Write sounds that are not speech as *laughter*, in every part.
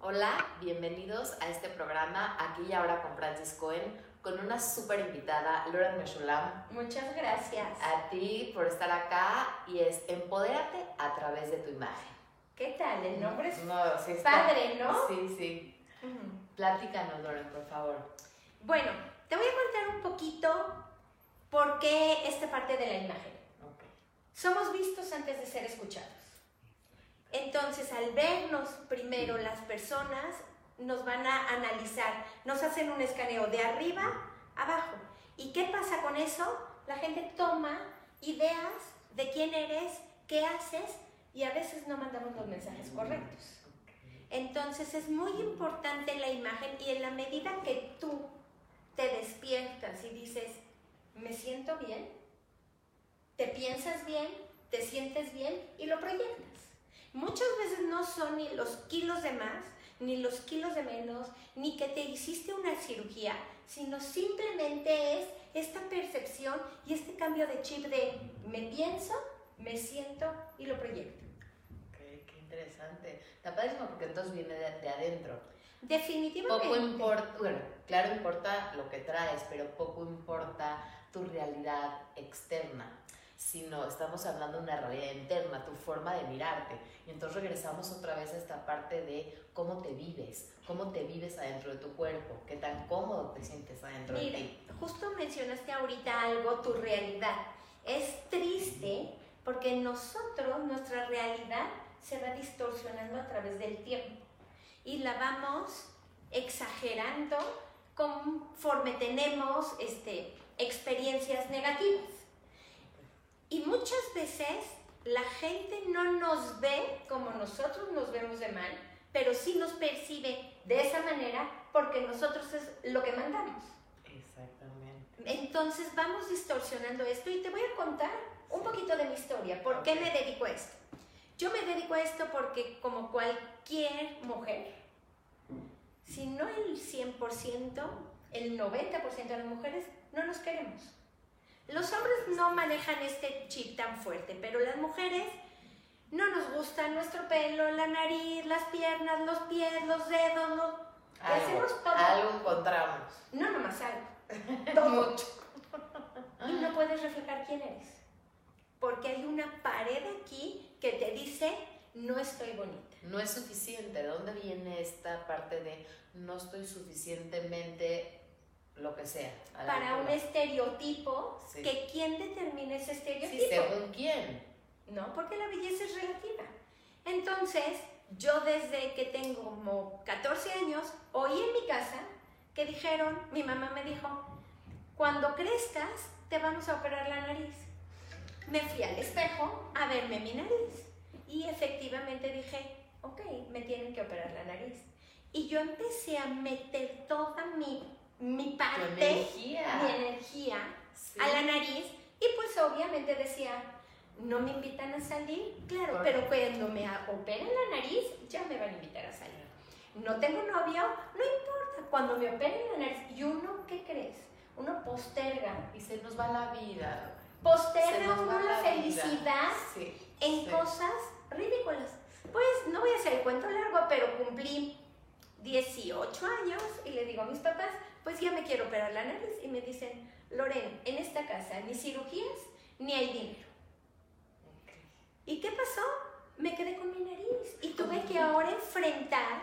Hola, bienvenidos a este programa Aquí y Ahora con Francis Cohen con una súper invitada, Laura Meshulam. Muchas gracias. A ti por estar acá y es Empodérate a través de tu imagen. ¿Qué tal? El nombre es no, sí padre, ¿no? Sí, sí. Platícanos, Lauren, por favor. Bueno, te voy a contar un poquito por qué esta parte de la imagen. Somos vistos antes de ser escuchados. Entonces, al vernos primero las personas, nos van a analizar, nos hacen un escaneo de arriba a abajo. ¿Y qué pasa con eso? La gente toma ideas de quién eres, qué haces y a veces no mandamos los mensajes correctos. Entonces es muy importante la imagen y en la medida que tú te despiertas y dices, me siento bien, te piensas bien, te sientes bien y lo proyectas. Muchas veces no son ni los kilos de más, ni los kilos de menos, ni que te hiciste una cirugía, sino simplemente es esta percepción y este cambio de chip de me pienso, me siento y lo proyecto. qué interesante. Está padrísimo porque entonces viene de, adentro. Definitivamente. Poco importa, bueno, claro importa lo que traes, pero poco importa tu realidad externa sino estamos hablando de una realidad interna, tu forma de mirarte. Y entonces regresamos otra vez a esta parte de cómo te vives, cómo te vives adentro de tu cuerpo, qué tan cómodo te sientes adentro de ti. Justo mencionaste ahorita algo, tu realidad. Es triste porque nosotros, nuestra realidad, se va distorsionando a través del tiempo y la vamos exagerando conforme tenemos este, experiencias negativas. Y muchas veces la gente no nos ve como nosotros nos vemos de mal, pero sí nos percibe de esa manera porque nosotros es lo que mandamos. Exactamente. Entonces vamos distorsionando esto y te voy a contar un poquito de mi historia. ¿Por qué me dedico a esto? Yo me dedico a esto porque como cualquier mujer, si no el 100%, el 90% de las mujeres no nos queremos. Los hombres no manejan este chip tan fuerte, pero las mujeres no nos gusta nuestro pelo, la nariz, las piernas, los pies, los dedos, los... Algo, hacemos todo. Algo encontramos. No, nomás algo. *laughs* Todo. Mucho. Y no puedes reflejar quién eres. Porque hay una pared aquí que te dice, no estoy bonita. No es suficiente. ¿De dónde viene esta parte de no estoy suficientemente lo que sea. Para un estereotipo, que quién determina ese estereotipo. Sí, según quién. No, porque la belleza es relativa. Entonces, yo desde que tengo como 14 años, oí en mi casa que dijeron, mi mamá me dijo, cuando crezcas te vamos a operar la nariz. Me fui al espejo a verme mi nariz y efectivamente dije, ok, me tienen que operar la nariz. Y yo empecé a meter toda mi mi parte, energía. mi energía a la nariz y pues obviamente decía, no me invitan a salir, claro, pero cuando me operan la nariz ya me van a invitar a salir. No tengo novio, no importa, cuando me operen la nariz, ¿y uno qué crees? Uno posterga. Y se nos va la vida. Posterga uno la, felicidad en cosas ridículas. Pues no voy a hacer el cuento largo, pero cumplí 18 años y le digo a mis papás, pues ya me quiero operar la nariz y me dicen, Loren, en esta casa ni cirugías ni hay dinero. ¿Y qué pasó? Me quedé con mi nariz y tuve que ahora enfrentar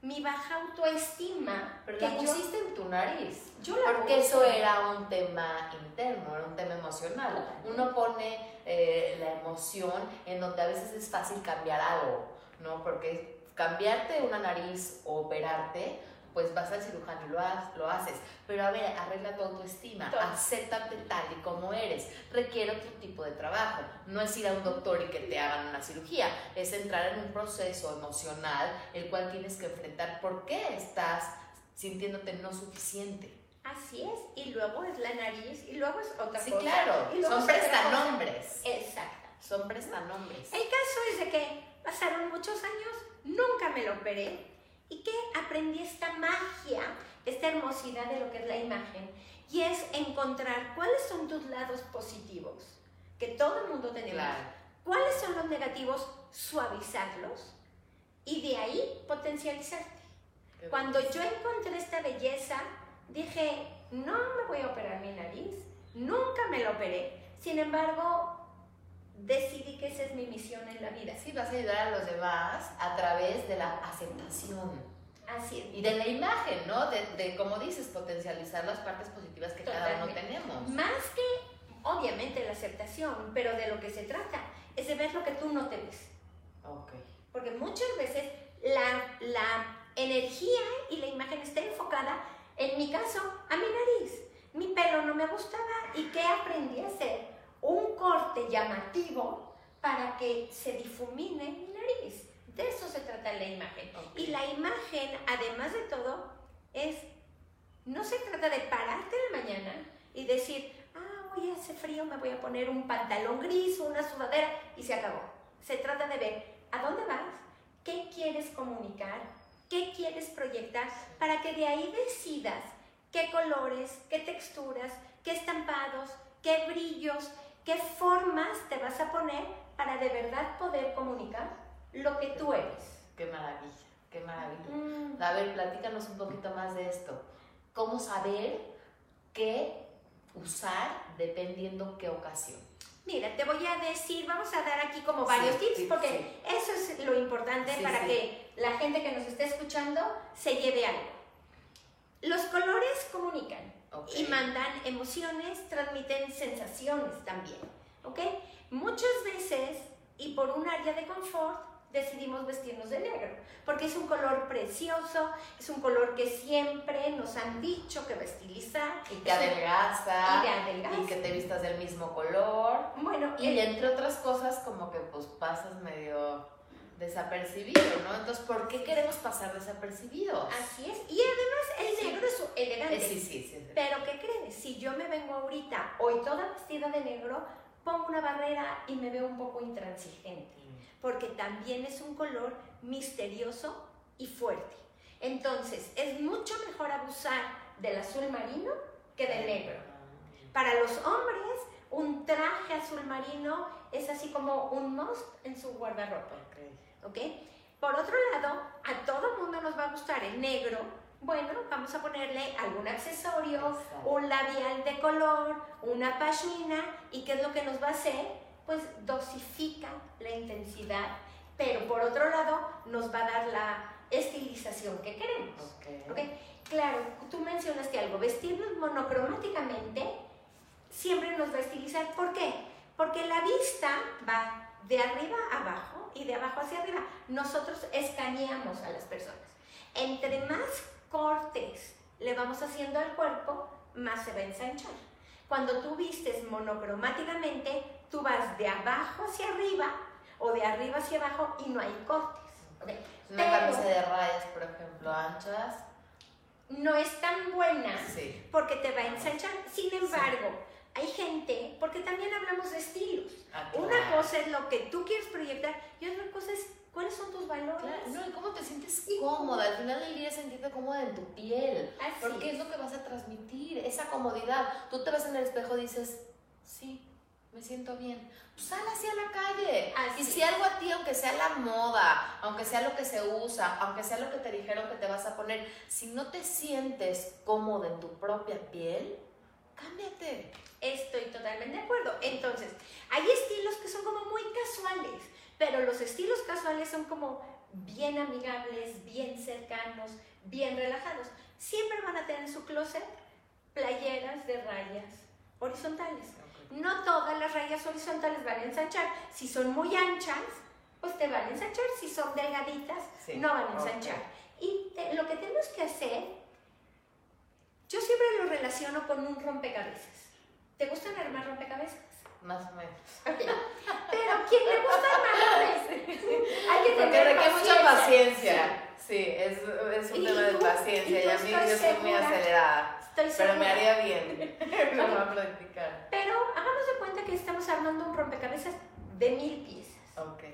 mi baja autoestima. Pero que la pusiste en tu nariz. Yo la Porque eso era un tema interno, era un tema emocional. Uno pone eh, la emoción en donde a veces es fácil cambiar algo, ¿no? Porque cambiarte una nariz o operarte pues vas al cirujano y lo, lo haces. Pero a ver, arregla tu autoestima, acéptate tal y como eres. Requiere otro tipo de trabajo. No es ir a un doctor y que te hagan una cirugía, es entrar en un proceso emocional el cual tienes que enfrentar por qué estás sintiéndote no suficiente. Así es, y luego es la nariz, y luego es otra cosa. Sí, claro, son prestanombres. Exacto. Son prestanombres. El caso es de que pasaron muchos años, nunca me lo operé, y que aprendí esta magia, esta hermosidad de lo que es la imagen, y es encontrar cuáles son tus lados positivos, que todo el mundo tenemos, cuáles son los negativos, suavizarlos, y de ahí potencializarte. Cuando yo encontré esta belleza, dije, no me voy a operar mi nariz, nunca me la operé. Sin embargo, decidí que esa es mi misión en la vida. Sí, vas a ayudar a los demás a través de la aceptación. Así es. Y de la imagen, ¿no? De, de como dices, potencializar las partes positivas que cada uno tenemos. Más que, obviamente, la aceptación, pero de lo que se trata es de ver lo que tú no te ves. Ok. Porque muchas veces la, la energía y la imagen está enfocada, en mi caso, a mi nariz. Mi pelo no me gustaba y ¿qué aprendí a hacer? Un corte llamativo para que se difumine mi nariz. De eso se trata la imagen. Y la imagen, además de todo, es, no se trata de pararte en la mañana y decir, ah, hoy hace frío, me voy a poner un pantalón gris, una sudadera y se acabó. Se trata de ver a dónde vas, qué quieres comunicar, qué quieres proyectar, para que de ahí decidas qué colores, qué texturas, qué estampados, qué brillos, qué formas te vas a poner para de verdad poder comunicar lo que tú eres. Qué maravilla, qué maravilla. Mm. A ver, platícanos un poquito más de esto. ¿Cómo saber qué usar dependiendo qué ocasión? Mira, te voy a decir, vamos a dar aquí como varios tips, porque eso es lo importante para que la gente que nos esté escuchando se lleve algo. Los colores comunican y mandan emociones, transmiten sensaciones también, ¿ok? Muchas veces, y por un área de confort, decidimos vestirnos de negro, porque es un color precioso, es un color que siempre nos han dicho que va a estilizar. Y que adelgaza. Y, que te vistas del mismo color. Bueno. Y entre otras cosas como que pues pasas medio desapercibido, ¿no? Entonces, ¿por qué queremos pasar desapercibidos? Así es. Y además el negro es elegante. Sí, sí, sí, Pero ¿qué crees? Si yo me vengo ahorita hoy toda vestida de negro, pongo una barrera y me veo un poco intransigente porque también es un color misterioso y fuerte. Entonces, es mucho mejor abusar del azul marino que del negro. Para los hombres, un traje azul marino es así como un must en su guardarropa. ¿Ok? Por otro lado, a todo mundo nos va a gustar el negro. Bueno, vamos a ponerle algún accesorio, un labial de color, una pashmina, ¿y qué es lo que nos va a hacer? pues dosifica la intensidad, pero por otro lado nos va a dar la estilización que queremos. Okay. Claro, tú mencionaste algo, vestirnos monocromáticamente siempre nos va a estilizar. ¿Por qué? Porque la vista va de arriba a abajo y de abajo hacia arriba. Nosotros escaneamos a las personas. Entre más cortes le vamos haciendo al cuerpo, más se va a ensanchar. Cuando tú vistes monocromáticamente, tú vas de abajo hacia arriba o de arriba hacia abajo y no hay cortes. Una camisa de rayas, por ejemplo, anchas. No es tan buena porque te va a ensanchar. Sin embargo, hay gente, porque también hablamos de estilos. Ah, Una cosa es lo que tú quieres proyectar y otra cosa es cuáles son tus valores. no, y cómo te sientes cómoda. Al final del día sentirte cómoda en tu piel. porque es lo que vas a transmitir, esa comodidad. Tú te ves en el espejo y dices, sí, me siento bien. Pues sal hacia la calle. Y si algo a ti, aunque sea la moda, aunque sea lo que se usa, aunque sea lo que te dijeron que te vas a poner, si no te sientes cómoda en tu propia piel, cámbiate. Estoy totalmente de acuerdo. Entonces, hay estilos que son como muy casuales, pero los estilos casuales son como bien amigables, bien cercanos, bien relajados. Siempre van a tener en su closet playeras de rayas horizontales. No todas las rayas horizontales van a ensanchar. Si son muy anchas, pues te van a ensanchar. Si son delgaditas, no van a ensanchar. Y lo que tenemos que hacer, yo siempre lo relaciono con un rompecabezas. ¿Te gustan armar rompecabezas? Más o menos. Pero ¿quién le gusta armar Hay que tener Porque mucha paciencia. Sí, es, es un tema de paciencia y, a mí yo soy muy acelerada. pero me haría bien. *laughs* Lo voy a practicar. Pero hagamos de cuenta que estamos armando un rompecabezas de mil piezas. Okay.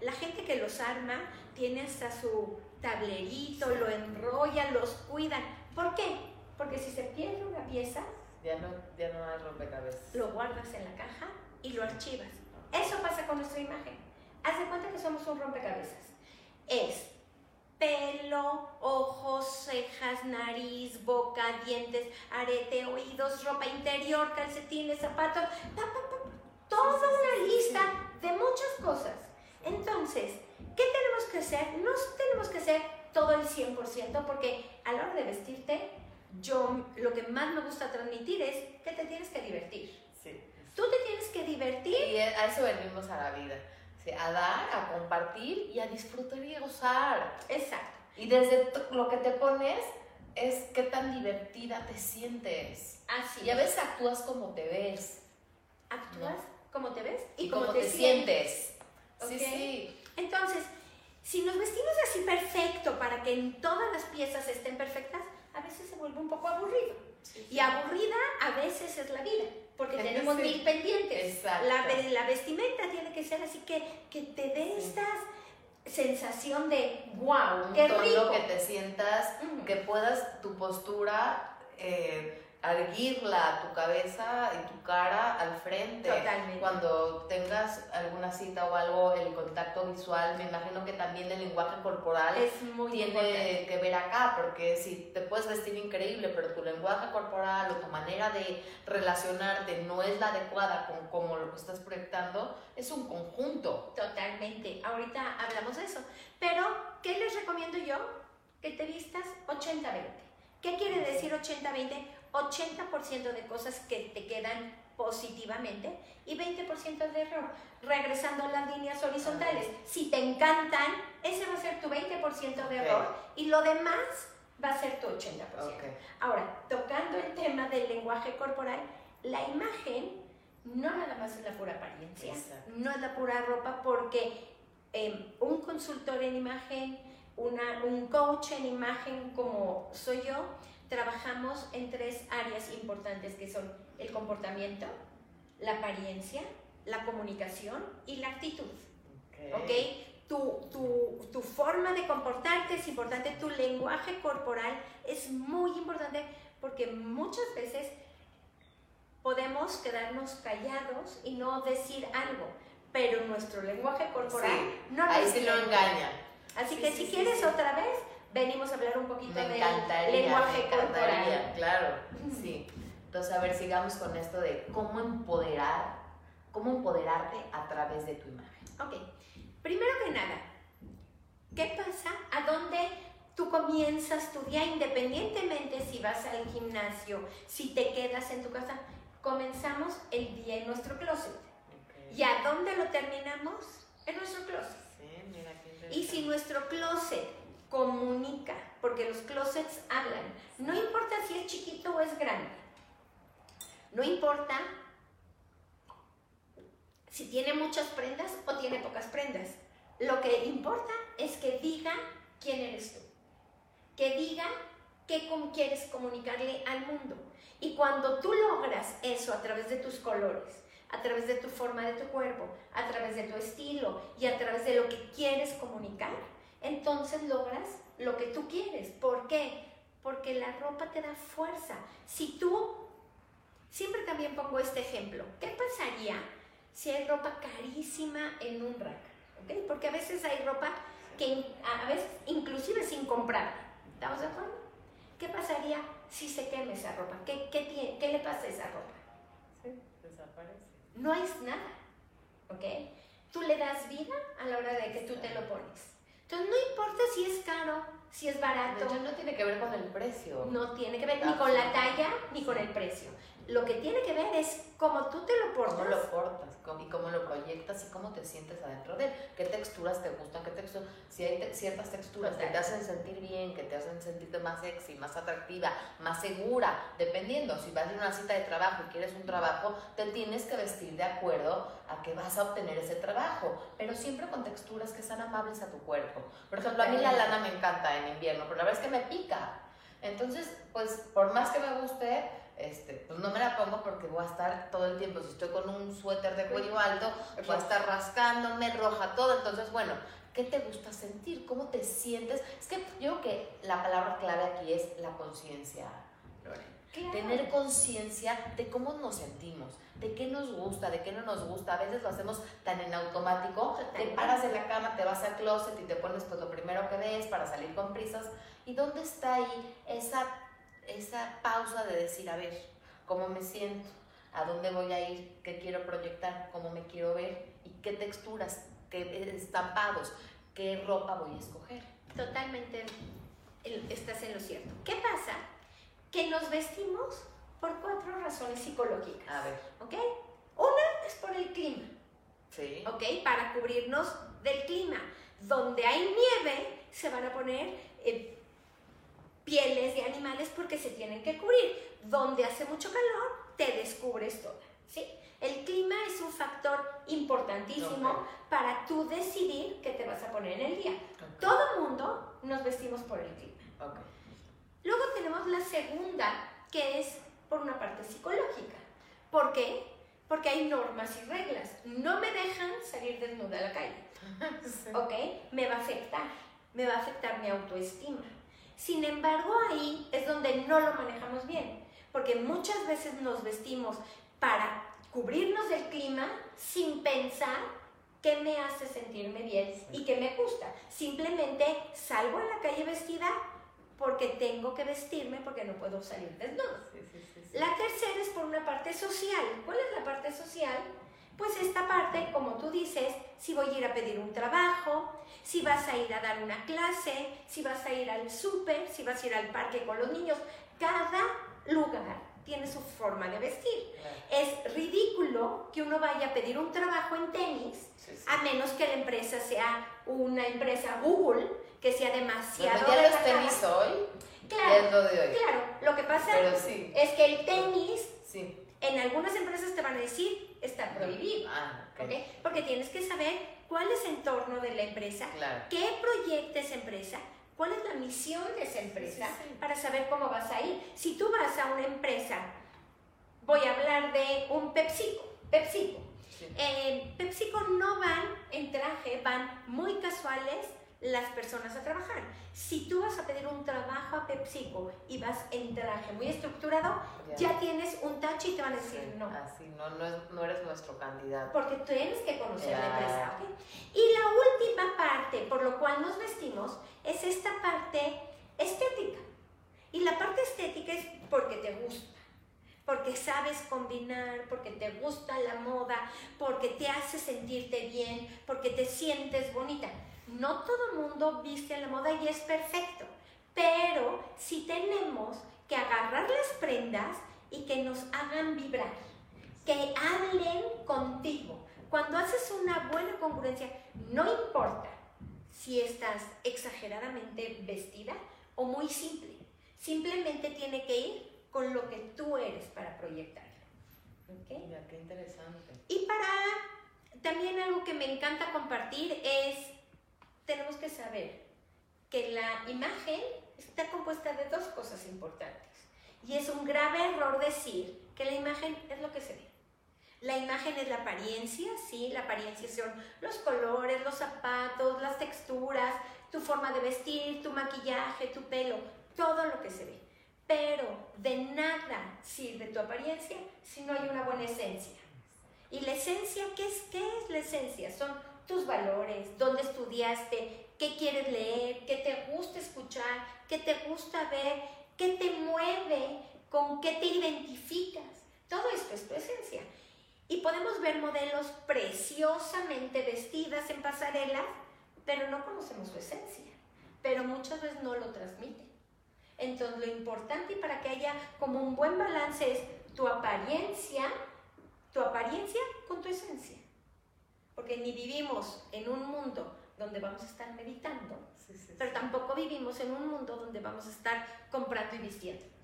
La gente que los arma tiene hasta su tablerito, lo enrolla, los cuidan. ¿Por qué? Porque si se pierde una pieza, ya no, ya no hay rompecabezas. Lo guardas en la caja y lo archivas. Eso pasa con nuestra imagen. Haz de cuenta que somos un rompecabezas. Es pelo, ojos, cejas, nariz, boca, dientes, arete, oídos, ropa interior, calcetines, zapatos, toda una lista de muchas cosas. Entonces, ¿qué tenemos que hacer? No tenemos que hacer todo el 100% porque a la hora de vestirte, yo lo que más me gusta transmitir es que te tienes que divertir. Sí. Tú te tienes que divertir. Y a eso venimos a la vida. A dar, a compartir y a disfrutar y a gozar. Exacto. Y desde lo que te pones es qué tan divertida te sientes. Así. Y a veces actúas como te ves. ¿Actúas como te ves? Y, como, te, sientes. Sí, sí. Entonces, si nos vestimos así perfecto para que en todas las piezas estén perfectas, veces se vuelve un poco aburrido. Y aburrida a veces es la vida, porque tenemos mil pendientes. La, la, vestimenta tiene que ser así que, que te dé esta sensación de wow, qué rico. que te sientas, que puedas tu postura eh, erguirla tu cabeza y tu cara al frente. Totalmente. Cuando tengas alguna cita o algo, el contacto visual, me imagino que también el lenguaje corporal tiene que ver acá, porque si te puedes vestir increíble, pero tu lenguaje corporal o tu manera de relacionarte no es la adecuada con como lo que estás proyectando, es un conjunto. Totalmente. Ahorita hablamos de eso. Pero, ¿qué les recomiendo yo? Que te vistas 80-20. ¿Qué quiere decir 80-20? 80% de cosas que te quedan positivamente y 20% de error. Regresando a las líneas horizontales, si te encantan, ese va a ser tu 20% de error y lo demás va a ser tu 80%. Ahora, tocando el tema del lenguaje corporal, la imagen no nada más es la pura apariencia, no es la pura ropa porque em, un consultor en imagen, una, un coach en imagen como soy yo, trabajamos en tres áreas importantes que son el comportamiento, la apariencia, la comunicación y la actitud. ¿Ok? Tu, tu, tu, forma de comportarte es importante, tu lenguaje corporal es muy importante porque muchas veces podemos quedarnos callados y no decir algo, pero nuestro lenguaje corporal no ahí sí lo engaña. Así que si quieres otra vez, venimos a hablar un poquito de lenguaje corporal. Claro, sí. Entonces, a ver, sigamos con esto de cómo empoderar, cómo empoderarte a través de tu imagen. Ok, primero que nada, ¿qué pasa? ¿A dónde tú comienzas tu día independientemente si vas al gimnasio, si te quedas en tu casa? Comenzamos el día en nuestro closet. ¿Y a dónde lo terminamos? En nuestro closet. Sí, mira, qué y si nuestro closet comunica, porque los closets hablan. No importa si es chiquito o es grande. No importa si tiene muchas prendas o tiene pocas prendas. Lo que importa es que diga quién eres tú. Que diga qué quieres comunicarle al mundo. Y cuando tú logras eso a través de tus colores, a través de tu forma de tu cuerpo, a través de tu estilo y a través de lo que quieres comunicar, entonces logras lo que tú quieres. ¿Por qué? Porque la ropa te da fuerza. Si tú, siempre también pongo este ejemplo, ¿qué pasaría si hay ropa carísima en un rack? ¿Okay? Porque a veces hay ropa que a veces inclusive sin comprar. ¿Estamos de acuerdo? ¿Qué pasaría si se quema esa ropa? ¿Qué, qué, qué le pasa a esa ropa? Sí, desaparece. No es nada. ¿Ok? Tú le das vida a la hora de que tú te lo pones. Entonces no importa si es caro, si es barato. no tiene que ver con el precio. No tiene que ver ni con la talla ni con el precio. Lo que tiene que ver es cómo tú te lo portas. Cómo lo portas y cómo lo proyectas y cómo te sientes adentro de él. ¿Qué texturas te gustan? ¿Qué texturas? Si hay ciertas texturas que te hacen sentir bien, que te hacen sentirte más sexy, más atractiva, más segura, dependiendo. Si vas a una cita de trabajo y quieres un trabajo, te tienes que vestir de acuerdo a que vas a obtener ese trabajo, pero siempre con texturas que sean amables a tu cuerpo. Por ejemplo, a mí la lana me encanta en invierno, pero la verdad es que me pica. Entonces, pues por más que me guste, este, pues no me la pongo porque voy a estar todo el tiempo, si estoy con un suéter de cuello alto, voy a estar rascándome, roja todo, entonces bueno, ¿qué te gusta sentir? ¿Cómo te sientes? Es que yo creo que la palabra clave aquí es la conciencia. Tener conciencia de cómo nos sentimos, de qué nos gusta, de qué no nos gusta. A veces lo hacemos tan en automático, te paras de la cama, te vas al closet y te pones pues lo primero que ves para salir con prisas. ¿Y dónde está ahí esa, esa pausa de decir, a ver, cómo me siento? ¿A dónde voy a ir? ¿Qué quiero proyectar? ¿Cómo me quiero ver? ¿Y qué texturas? ¿Qué estampados? ¿Qué ropa voy a escoger? Totalmente estás en lo cierto. ¿Qué pasa? Que nos vestimos por cuatro razones psicológicas. A ver. ¿Ok? Una es por el clima. Sí. ¿Ok? Para cubrirnos del clima. Donde hay nieve, se van a poner eh, pieles de animales porque se tienen que cubrir. Donde hace mucho calor, te descubres toda. ¿Sí? El clima es un factor importantísimo para tú decidir qué te vas a poner en el día. Todo el mundo nos vestimos por el clima. Luego tenemos la segunda, que es por una parte psicológica. ¿Por qué? Porque hay normas y reglas. No me dejan salir desnuda a la calle. *laughs* ¿Ok? Me va a afectar. Me va a afectar mi autoestima. Sin embargo, ahí es donde no lo manejamos bien. Porque muchas veces nos vestimos para cubrirnos del clima sin pensar qué me hace sentirme bien y qué me gusta. Simplemente salgo a la calle vestida porque tengo que vestirme porque no puedo salir desnudo. la tercera es por una parte social. ¿Cuál es la parte social? Pues esta parte, como tú dices, si voy a ir a pedir un trabajo, si vas a ir a dar una clase, si vas a ir al súper, si vas a ir al parque con los niños, cada lugar tiene su forma de vestir. Es ridículo que uno vaya a pedir un trabajo en tenis, a menos que la empresa sea una empresa Google, que sea demasiado... Ya los tenis hoy claro, lo de hoy. Claro, lo que pasa es que el tenis, en algunas empresas te van a decir, está prohibido. Ah, Porque tienes que saber cuál es el entorno de la empresa, qué proyecta esa empresa, cuál es la misión de esa empresa para saber cómo vas a ir. Si tú vas a una empresa, voy a hablar de un PepsiCo, PepsiCo. Eh, PepsiCo no van en traje, van muy casuales las personas a trabajar. Si tú vas a pedir un trabajo a PepsiCo y vas en traje muy estructurado, ya, tienes un tacho y te van a decir no. Así, no, no, eres nuestro candidato. Porque tienes que conocer la empresa. Y la última parte por lo cual nos vestimos es esta parte estética. Y la parte estética es porque te gusta porque sabes combinar, porque te gusta la moda, porque te hace sentirte bien, porque te sientes bonita no todo mundo viste a la moda y es perfecto, pero sí tenemos que agarrar las prendas y que nos hagan vibrar, que hablen contigo. Cuando haces una buena congruencia, no importa si estás exageradamente vestida o muy simple, simplemente tiene que ir con lo que tú eres para proyectar. ¿Okay? qué interesante. Y para también algo que me encanta compartir es tenemos que saber que la imagen está compuesta de dos cosas importantes. Y es un grave error decir que la imagen es lo que se ve. La imagen es la apariencia, sí, la apariencia son los colores, los zapatos, las texturas, tu forma de vestir, tu maquillaje, tu pelo, todo lo que se ve. Pero de nada sirve tu apariencia si no hay una buena esencia. ¿Y la esencia qué es? ¿Qué es la esencia? Son tus valores, dónde estudiaste, qué quieres leer, qué te gusta escuchar, qué te gusta ver, qué te mueve, con qué te identificas. Todo esto es tu esencia. Y podemos ver modelos preciosamente vestidas en pasarelas, pero no conocemos su esencia. Pero muchas veces no lo transmiten. Entonces lo importante para que haya como un buen balance es tu apariencia, tu apariencia con tu esencia porque ni vivimos en un mundo donde vamos a estar meditando, pero tampoco vivimos en un mundo donde vamos a estar comprando y vistiéndonos.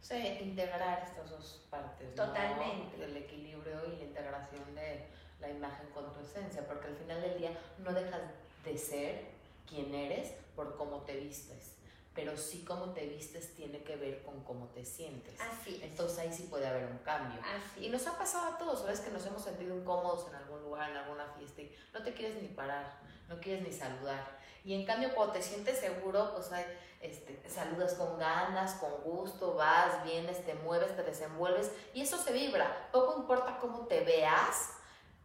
O sea, integrar estas dos partes. Totalmente. El equilibrio y la integración de la imagen con tu esencia, porque al final del día no dejas de ser quien eres por cómo te vistes, pero sí cómo te vistes tiene que ver con cómo te sientes. Así Entonces ahí sí puede haber un cambio. Así y nos ha pasado a todos, ¿sabes? Que nos hemos sentido incómodos en algún lugar, en alguna fiesta y no te quieres ni parar, no quieres ni saludar. Y en cambio cuando te sientes seguro, pues hay, este, saludas con ganas, con gusto, vas, vienes, te mueves, te desenvuelves y eso se vibra. Poco importa cómo te veas,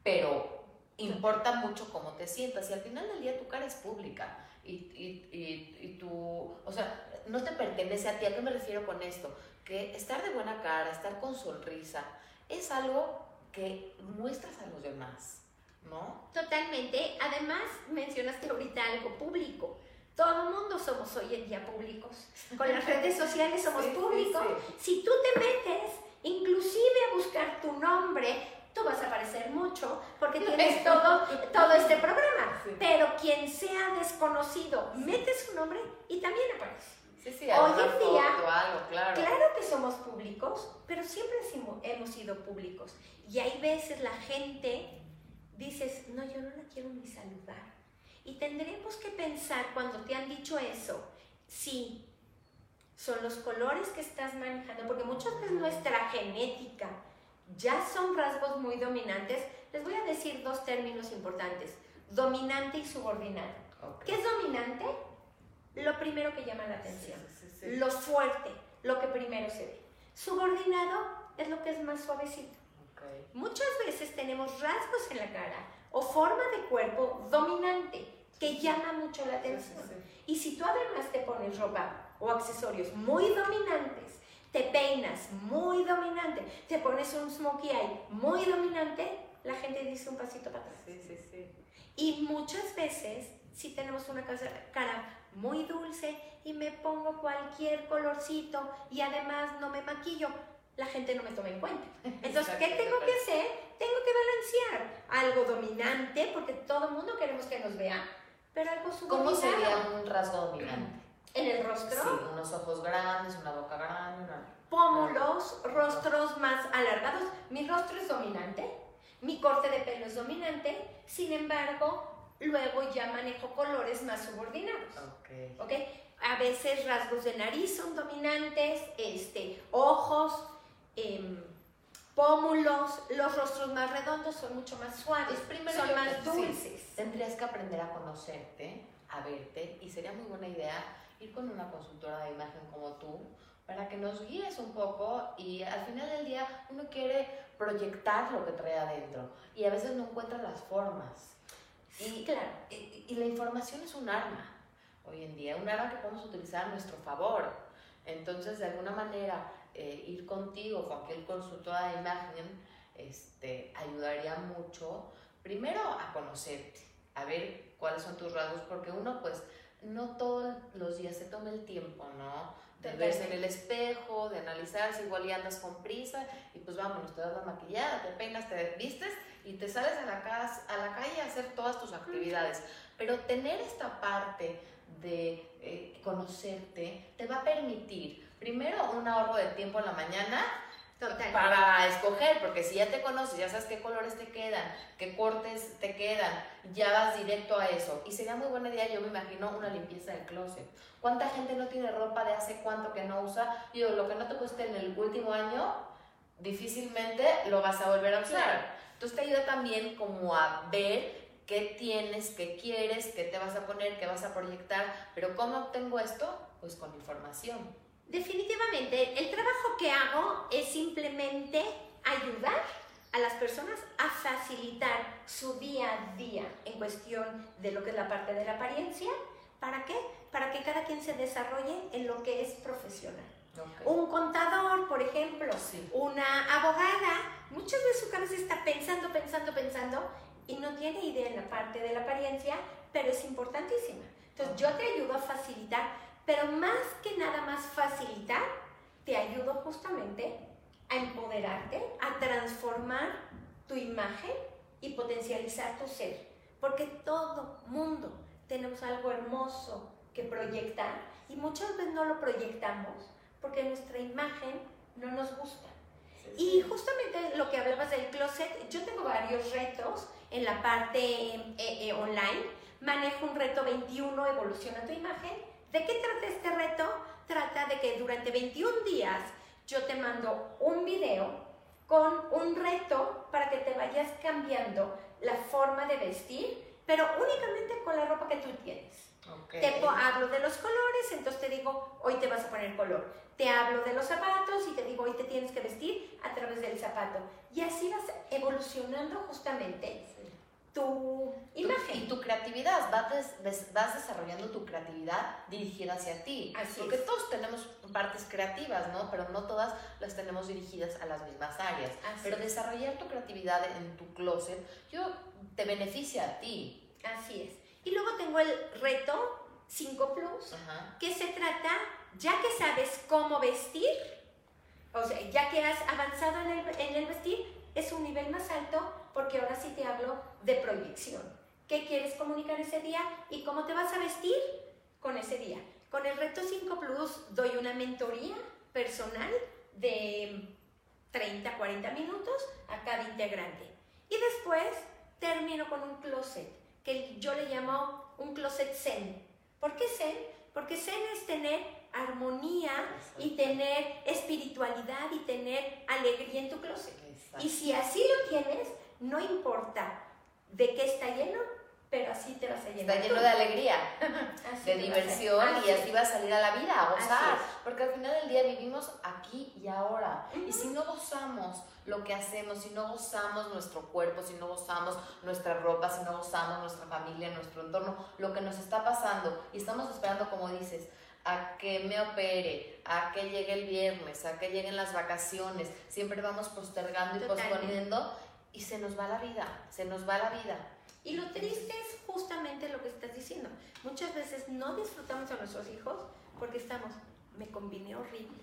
pero importa mucho cómo te sientas y al final del día tu cara es pública y, y, y, y tú, o sea, no te pertenece a ti. ¿A qué me refiero con esto? Que estar de buena cara, estar con sonrisa, es algo que muestras a los demás, ¿no? Totalmente. Además, mencionaste ahorita algo público. Todo el mundo somos hoy en día públicos. Con las redes *laughs* sociales somos públicos. Si tú te metes, inclusive a buscar tu nombre, tú vas a aparecer mucho porque *laughs* tienes todo, todo este programa. Pero quien sea desconocido, mete su nombre y también aparece. Sí, sí, Hoy en día, algo, claro. claro que somos públicos, pero siempre hemos sido públicos. Y hay veces la gente dices, no, yo no la quiero ni saludar. Y tendremos que pensar cuando te han dicho eso, si son los colores que estás manejando, porque muchas veces nuestra genética ya son rasgos muy dominantes. Les voy a decir dos términos importantes, dominante y subordinado. ¿Qué es dominante? Lo primero que llama la atención, lo fuerte, lo que primero se ve. Subordinado es lo que es más suavecito. Muchas veces tenemos rasgos en la cara o forma de cuerpo dominante que llama mucho la atención. Y si tú además te pones ropa o accesorios muy dominantes, te peinas muy dominante, te pones un smokey eye muy dominante, la gente dice un pasito para atrás. Sí, sí, sí. Y muchas veces, si tenemos una cara muy dulce y me pongo cualquier colorcito y además no me maquillo, la gente no me toma en cuenta. Entonces, ¿qué tengo que hacer? Tengo que balancear algo dominante, porque todo el mundo queremos que nos vea, pero algo subordinado. ¿Cómo sería un rasgo dominante? ¿En el rostro? Sí, unos ojos grandes, una boca grande, una... Pómulos, rostros más alargados. Mi rostro es dominante, mi corte de pelo es dominante, sin embargo, luego ya manejo colores más subordinados. Ok. ¿Okay? A veces rasgos de nariz son dominantes, este, ojos, Em, pómulos, los rostros más redondos son mucho más suaves, Primero son más dulces. tendrías que aprender a conocerte, a verte, y sería muy buena idea ir con una consultora de imagen como tú para que nos guíes un poco y al final del día uno quiere proyectar lo que trae adentro y a veces no encuentra las formas. Y, claro. y, y la información es un arma hoy en día, un arma que podemos utilizar a nuestro favor. Entonces, de alguna manera, eh, ir contigo, cualquier consultora de imagen, este, ayudaría mucho, primero a conocerte, a ver cuáles son tus rasgos, porque uno pues no todos los días se toma el tiempo, ¿no? De verse en el espejo, de analizarse, igual y andas con prisa y pues vámonos, te das la maquillada, te peinas, te vistes y te sales a la, casa, a la calle a hacer todas tus actividades. Pero tener esta parte de eh, conocerte te va a permitir primero un ahorro de tiempo en la mañana para escoger, porque si ya te conoces, ya sabes qué colores te quedan, qué cortes te quedan, ya vas directo a eso. Y sería muy buena idea, yo me imagino, una limpieza del closet. ¿Cuánta gente no tiene ropa de hace cuánto que no usa? Yo, lo que no te cueste en el último año, difícilmente lo vas a volver a usar. Entonces te ayuda también como a ver qué tienes, qué quieres, qué te vas a poner, qué vas a proyectar. Pero ¿cómo obtengo esto? Pues con información. Definitivamente, el trabajo que hago es simplemente ayudar a las personas a facilitar su día a día en cuestión de lo que es la parte de la apariencia. ¿Para qué? Para que cada quien se desarrolle en lo que es profesional. Un contador, por ejemplo, una abogada, muchas veces su cabeza está pensando, pensando, pensando y no tiene idea en la parte de la apariencia, pero es importantísima. Entonces yo te ayudo a facilitar pero más que nada más facilitar, te ayudo justamente a empoderarte, a transformar tu imagen y potencializar tu ser. Porque todo mundo tenemos algo hermoso que proyectar y muchas veces no lo proyectamos porque nuestra imagen no nos gusta. Y justamente lo que hablabas del closet, yo tengo varios retos en la parte eh, eh, online. Manejo un reto 21, evoluciona tu imagen, ¿De qué trata este reto? que durante 21 días yo te mando un video con un reto para que te vayas cambiando la forma de vestir, pero únicamente con la ropa que tú tienes. Te hablo de los colores, entonces te digo, hoy te vas a poner color. Te hablo de los zapatos y te digo, hoy te tienes que vestir a través del zapato. Y así vas evolucionando justamente tu imagen. Y tu creatividad, vas, vas desarrollando tu creatividad dirigida hacia ti. Así Porque todos tenemos partes creativas, ¿no? Pero no todas las tenemos dirigidas a las mismas áreas. Pero desarrollar tu creatividad en tu closet, yo, te beneficia a ti. Así es. Y luego tengo el reto 5 Plus, que se trata, ya que sabes cómo vestir, o sea, ya que has avanzado en el, en el vestir, es un nivel más alto porque ahora sí te hablo de proyección. ¿Qué quieres comunicar ese día y cómo te vas a vestir con ese día? Con el reto 5 Plus doy una mentoría personal de 30, 40 minutos a cada integrante. Y después termino con un closet, que yo le llamo un closet zen. ¿Por qué zen? Porque zen es tener armonía y tener espiritualidad y tener alegría en tu closet. Y si así lo tienes, no importa de qué está lleno, pero así te vas a llenar. Está lleno de alegría, *laughs* de diversión y así vas a salir a la vida, a gozar. Porque al final del día vivimos aquí y ahora. Y si no gozamos lo que hacemos, si no gozamos nuestro cuerpo, si no gozamos nuestra ropa, si no gozamos nuestra familia, nuestro entorno, lo que nos está pasando y estamos esperando, como dices, a que me opere, a que llegue el viernes, a que lleguen las vacaciones. Siempre vamos postergando y posponiendo y se nos va la vida, se nos va la vida. Y lo triste es justamente lo que estás diciendo. Muchas veces no disfrutamos a nuestros hijos porque estamos, me combiné horrible,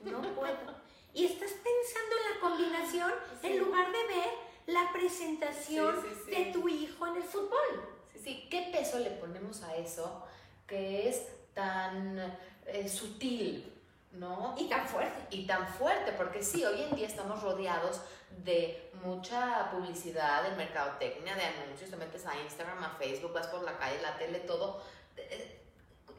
no puedo. Y estás pensando en la combinación en lugar de ver la presentación de tu hijo en el fútbol. Sí, sí, ¿qué peso le ponemos a eso que es tan eh, sutil, ¿no? Y tan fuerte. Y tan fuerte, porque sí, hoy en día estamos rodeados de mucha publicidad, de mercadotecnia, de anuncios, te metes a Instagram, a Facebook, vas por la calle, la tele, todo. Eh,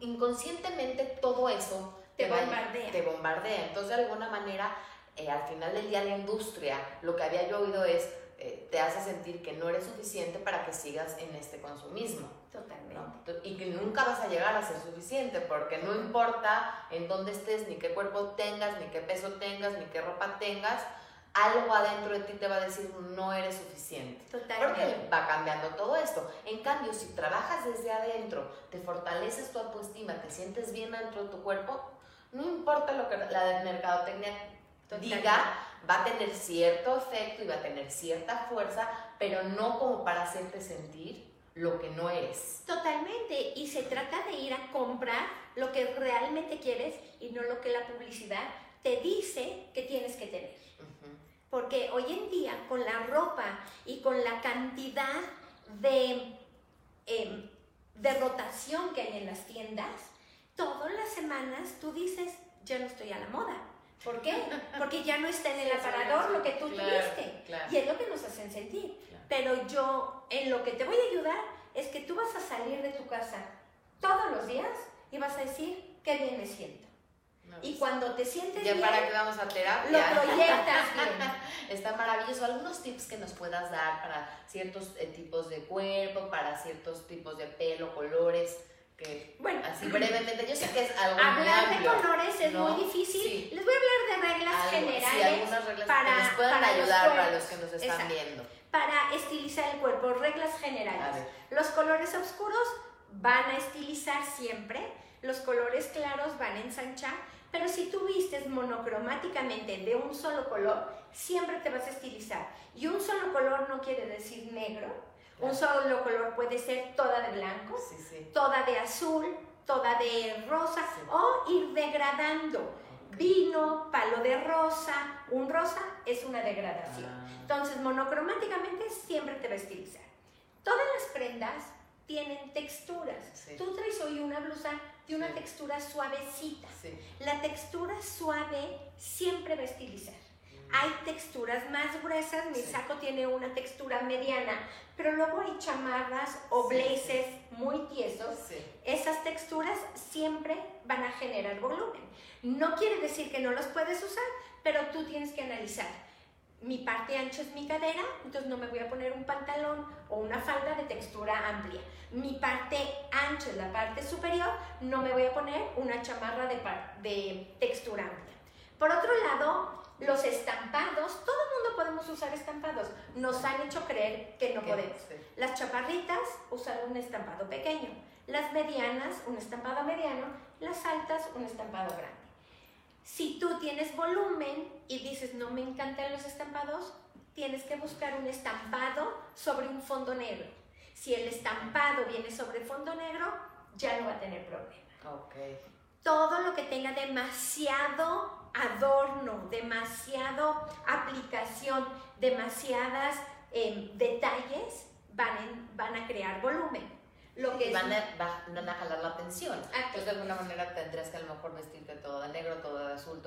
inconscientemente todo eso te, bombardea. te bombardea. Entonces, de alguna manera, eh, al final del día, la industria, lo que había yo oído es, te hace sentir que no eres suficiente para que sigas en este consumismo. Totalmente. Y que nunca vas a llegar a ser suficiente, porque no importa en dónde estés, ni qué cuerpo tengas, ni qué peso tengas, ni qué ropa tengas, algo adentro de ti te va a decir no eres suficiente. Totalmente. Porque va cambiando todo esto. En cambio, si trabajas desde adentro, te fortaleces tu autoestima, te sientes bien dentro de tu cuerpo, no importa lo que la mercadotecnia diga, va a tener cierto efecto y va a tener cierta fuerza, pero no como para hacerte sentir lo que no eres. Totalmente, y se trata de ir a comprar lo que realmente quieres y no lo que la publicidad te dice que tienes que tener. Porque hoy en día con la ropa y con la cantidad de, em, de rotación que hay en las tiendas, todas las semanas tú dices, ya no estoy a la moda. ¿Por qué? Porque ya no está en el aparador lo que tú tuviste. Y es lo que nos hacen sentir. Pero yo, en lo que te voy a ayudar es que tú vas a salir de tu casa todos los días y vas a decir, qué bien me siento. y pues, cuando te sientes ya bien, para que vamos a terapia. Lo proyectas bien. *laughs* Está maravilloso. ¿Algunos tips que nos puedas dar para ciertos eh, tipos de cuerpo, para ciertos tipos de pelo, colores? Que bueno, así brevemente, yo sé que es algo Hablar de colores es muy difícil. Les voy a hablar de reglas generales algunas reglas para, que nos puedan ayudar para los que nos están viendo. Para estilizar el cuerpo, reglas generales. Los colores oscuros van a estilizar siempre, los colores claros van a ensanchar, pero si tú vistes monocromáticamente de un solo color, siempre te vas a estilizar. Y un solo color no quiere decir negro, un solo color puede ser toda de blanco, toda de azul, toda de rosa o ir degradando. Vino, palo de rosa, un rosa es una degradación. Ah. Entonces, monocromáticamente siempre te va a estilizar. Todas las prendas tienen texturas. Tú traes hoy una blusa de una textura suavecita. La textura suave siempre va a estilizar. Hay texturas más gruesas, mi saco tiene una textura mediana, pero luego hay chamarras o blazers muy tiesos. Esas texturas siempre van a generar volumen. No quiere decir que no los puedes usar, pero tú tienes que analizar. Mi parte ancha es mi cadera, entonces no me voy a poner un pantalón o una falda de textura amplia. Mi parte ancha es la parte superior, no me voy a poner una chamarra de, de textura amplia. Por otro lado, los estampados, todo el mundo podemos usar estampados. Nos han hecho creer que no podemos. Las chaparritas, usar un estampado pequeño. Las medianas, un estampado mediano. Las altas, un estampado grande. Si tú tienes volumen y dices, no me encantan los estampados, tienes que buscar un estampado sobre un fondo negro. Si el estampado viene sobre fondo negro, ya no va a tener problema. Okay. Todo lo que tenga demasiado adorno, demasiado aplicación, demasiadas em, detalles, van, van a crear volumen. Lo que van, a, van, a, jalar la atención. Entonces, de alguna manera tendrías que a lo mejor vestirte todo de negro, todo de azul,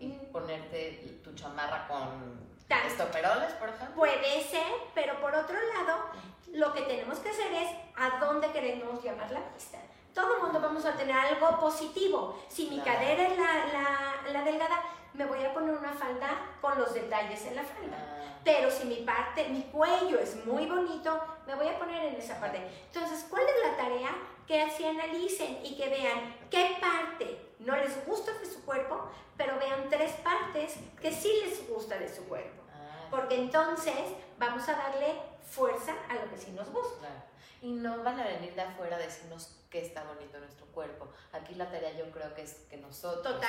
y ponerte tu chamarra con estoperoles, por ejemplo. Puede ser, pero por otro lado, lo que tenemos que hacer es a dónde queremos llamar la vista todo el mundo vamos a tener algo positivo. Si mi cadera es la, la, delgada, me voy a poner una falda con los detalles en la falda. Ah. Pero si mi parte, mi cuello es muy bonito, me voy a poner en esa parte. Entonces, ¿cuál es la tarea? Que así analicen y que vean qué parte no les gusta de su cuerpo, pero vean tres partes que sí les gusta de su cuerpo. Ah. Porque entonces vamos a darle fuerza a lo que sí nos gusta. Y no van a venir de afuera a decirnos que está bonito nuestro cuerpo. Aquí la tarea yo creo que es que nosotros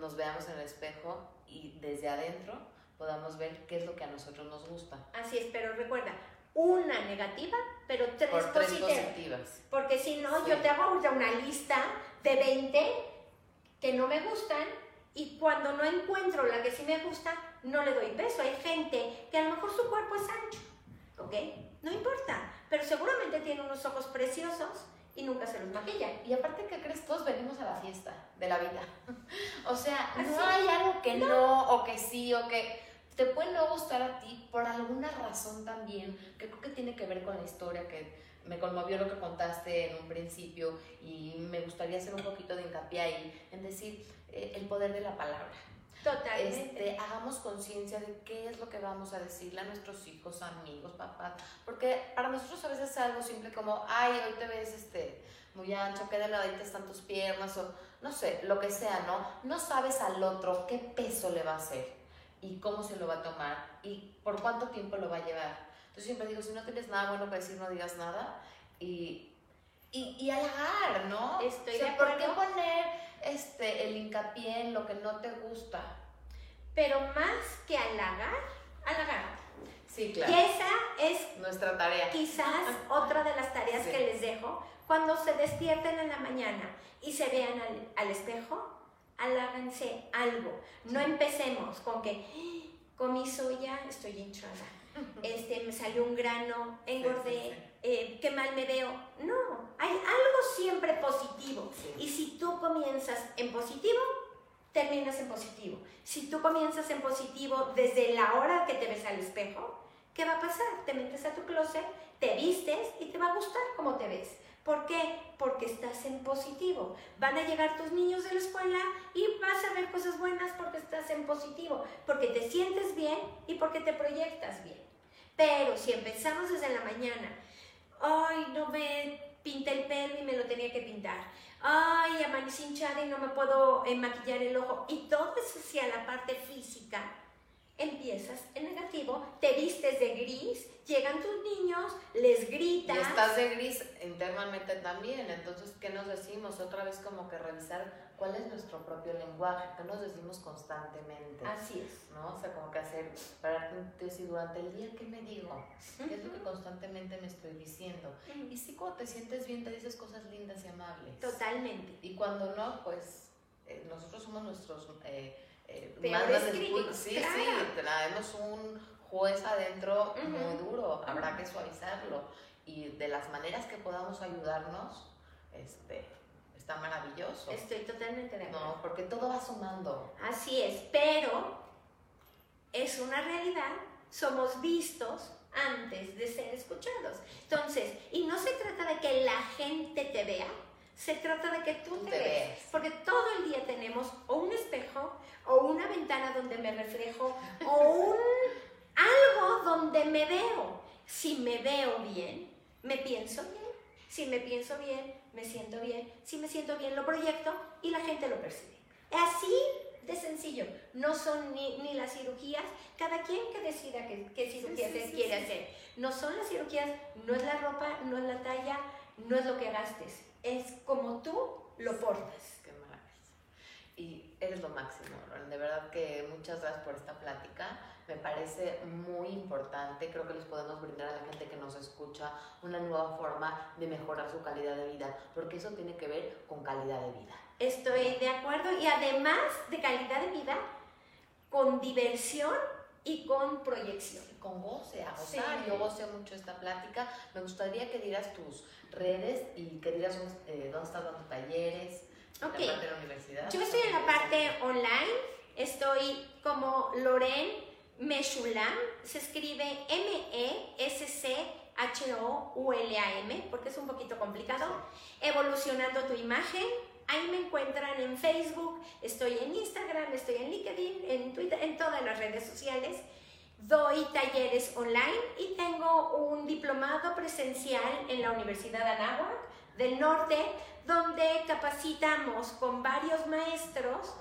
nos veamos en el espejo y desde adentro podamos ver qué es lo que a nosotros nos gusta. Así es, pero recuerda, una negativa, pero tres, positivas. Porque si no, yo te hago una lista de 20 que no me gustan y cuando no encuentro la que sí me gusta, no le doy peso. Hay gente que a lo mejor su cuerpo es ancho, ¿ok? No importa, pero seguramente tiene unos ojos preciosos y nunca se los maquillan. Y aparte, ¿qué crees? Todos venimos a la fiesta de la vida. *laughs* o sea, no hay algo que no. o que sí, o que te puede no gustar a ti por alguna razón también, que creo que tiene que ver con la historia, que me conmovió lo que contaste en un principio y me gustaría hacer un poquito de hincapié ahí, en decir eh, el poder de la palabra. Totalmente. Este, hagamos conciencia de qué es lo que vamos a decirle a nuestros hijos, amigos, papás, porque para nosotros a veces es algo simple como, ay, hoy te ves este, muy ancho, qué delgadita están tus piernas, o no sé, lo que sea, ¿no? No sabes al otro qué peso le va a hacer y cómo se lo va a tomar y por cuánto tiempo lo va a llevar. Entonces siempre digo, si no tienes nada bueno que decir, no digas nada y, y, y halagar, ¿no? Estoy de ¿Por qué poner este, el hincapié en lo que no te gusta. Pero más que halagar, halagar. Sí, claro. Y esa es nuestra tarea. Quizás *laughs* otra de las tareas que les dejo. Cuando se despierten en la mañana y se vean al, al espejo, haláganse algo. No empecemos con que ah, comí soya, estoy hinchada. Este, me salió un grano, engordé, eh, qué mal me veo. No, hay algo siempre positivo. Y si tú comienzas en positivo, terminas en positivo. Si tú comienzas en positivo desde la hora que te ves al espejo, ¿qué va a pasar? Te metes a tu closet, te vistes y te va a gustar cómo te ves. ¿Por qué? Porque estás en positivo. Van a llegar tus niños de la escuela y vas a ver cosas buenas porque estás en positivo, porque te sientes bien y porque te proyectas bien. Pero si empezamos desde la mañana ay, no me pinté el pelo y me lo tenía que pintar, ay, amanecí hinchada y no me puedo eh, maquillar el ojo, y todo eso hacia la parte física, empiezas en te vistes de gris, llegan tus niños, les gritas. Y estás de gris internamente también, entonces, ¿qué nos decimos? Otra vez como que revisar cuál es nuestro propio lenguaje, qué nos decimos constantemente. Así es. ¿No? O sea, como que hacer, para decir durante el día, ¿qué me digo? ¿Qué es lo que constantemente me estoy diciendo? Y sí, cuando te sientes bien, te dices cosas lindas y amables. Totalmente. Y cuando no, pues eh, nosotros somos nuestros... Eh, eh, Peores críticos, sí, sí, tenemos un juez adentro muy duro, habrá que suavizarlo y de las maneras que podamos ayudarnos, este, está maravilloso. Estoy totalmente de acuerdo. No, porque todo va sumando. Así es, pero es una realidad, somos vistos antes de ser escuchados. Entonces, y no se trata de que la gente te vea, se trata de que tú, te, veas. Porque todo el día tenemos o un espejo, o una ventana donde me reflejo, *laughs* o un algo donde me veo. Si me veo bien, me pienso bien. Si me pienso bien, me siento bien. Si me siento bien, lo proyecto y la gente lo percibe. Así de sencillo. No son ni, ni las cirugías, cada quien que decida qué, qué cirugía quiere hacer. No son las cirugías, no es la ropa, no es la talla, no es lo que gastes. Es como tú lo portas. Qué maravilla. Y eres lo máximo, De verdad que muchas gracias por esta plática. Me parece muy importante. Creo que les podemos brindar a la gente que nos escucha una nueva forma de mejorar su calidad de vida, porque eso tiene que ver con calidad de vida. Estoy de acuerdo y además de calidad de vida, con diversión y con proyección. Con goce, a gozar. Yo goce mucho esta plática. Me gustaría que dieras tus redes y que dieras eh, dónde estás dando talleres. Ok. En la parte de la universidad. Yo estoy en la parte online. Estoy como Loren Meshulam. Se escribe M-E-S-C-H-O-U-L-A-M porque es un poquito complicado. Evolucionando tu imagen Ahí me encuentran en Facebook, estoy en Instagram, estoy en LinkedIn, en Twitter, en todas las redes sociales. Doy talleres online y tengo un diplomado presencial en la Universidad Anáhuac del Norte, donde capacitamos con varios maestros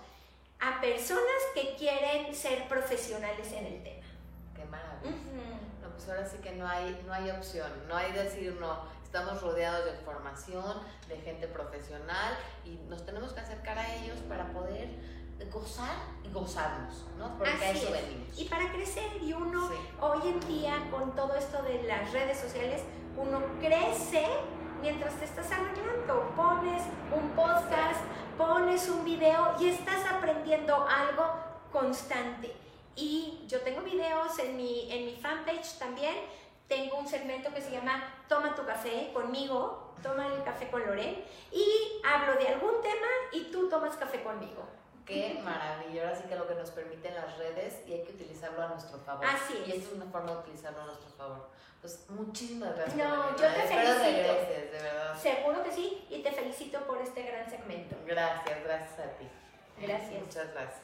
a personas que quieren ser profesionales en el tema. Qué maravilla. no, pues ahora sí que no hay, no hay opción, no hay decir no estamos rodeados de formación, de gente profesional y nos tenemos que acercar a ellos para poder gozar y gozarnos, ¿no? Porque a eso venimos. Y para crecer, y uno hoy en día con todo esto de las redes sociales, uno crece mientras te estás arreglando. Pones un podcast, pones un video y estás aprendiendo algo constante. Y yo tengo videos en mi, en mi fanpage también tengo un segmento que se llama Toma tu café conmigo, toma el café con Loren y hablo de algún tema y tú tomas café conmigo. Qué maravilla, ahora sí que lo que nos permiten las redes y hay que utilizarlo a nuestro favor. Así es. Y esto es una forma de utilizarlo a nuestro favor. Pues muchísimas gracias. No, yo te felicito. de verdad. Seguro que sí, y te felicito por este gran segmento. Gracias, gracias a ti. Gracias. Muchas gracias.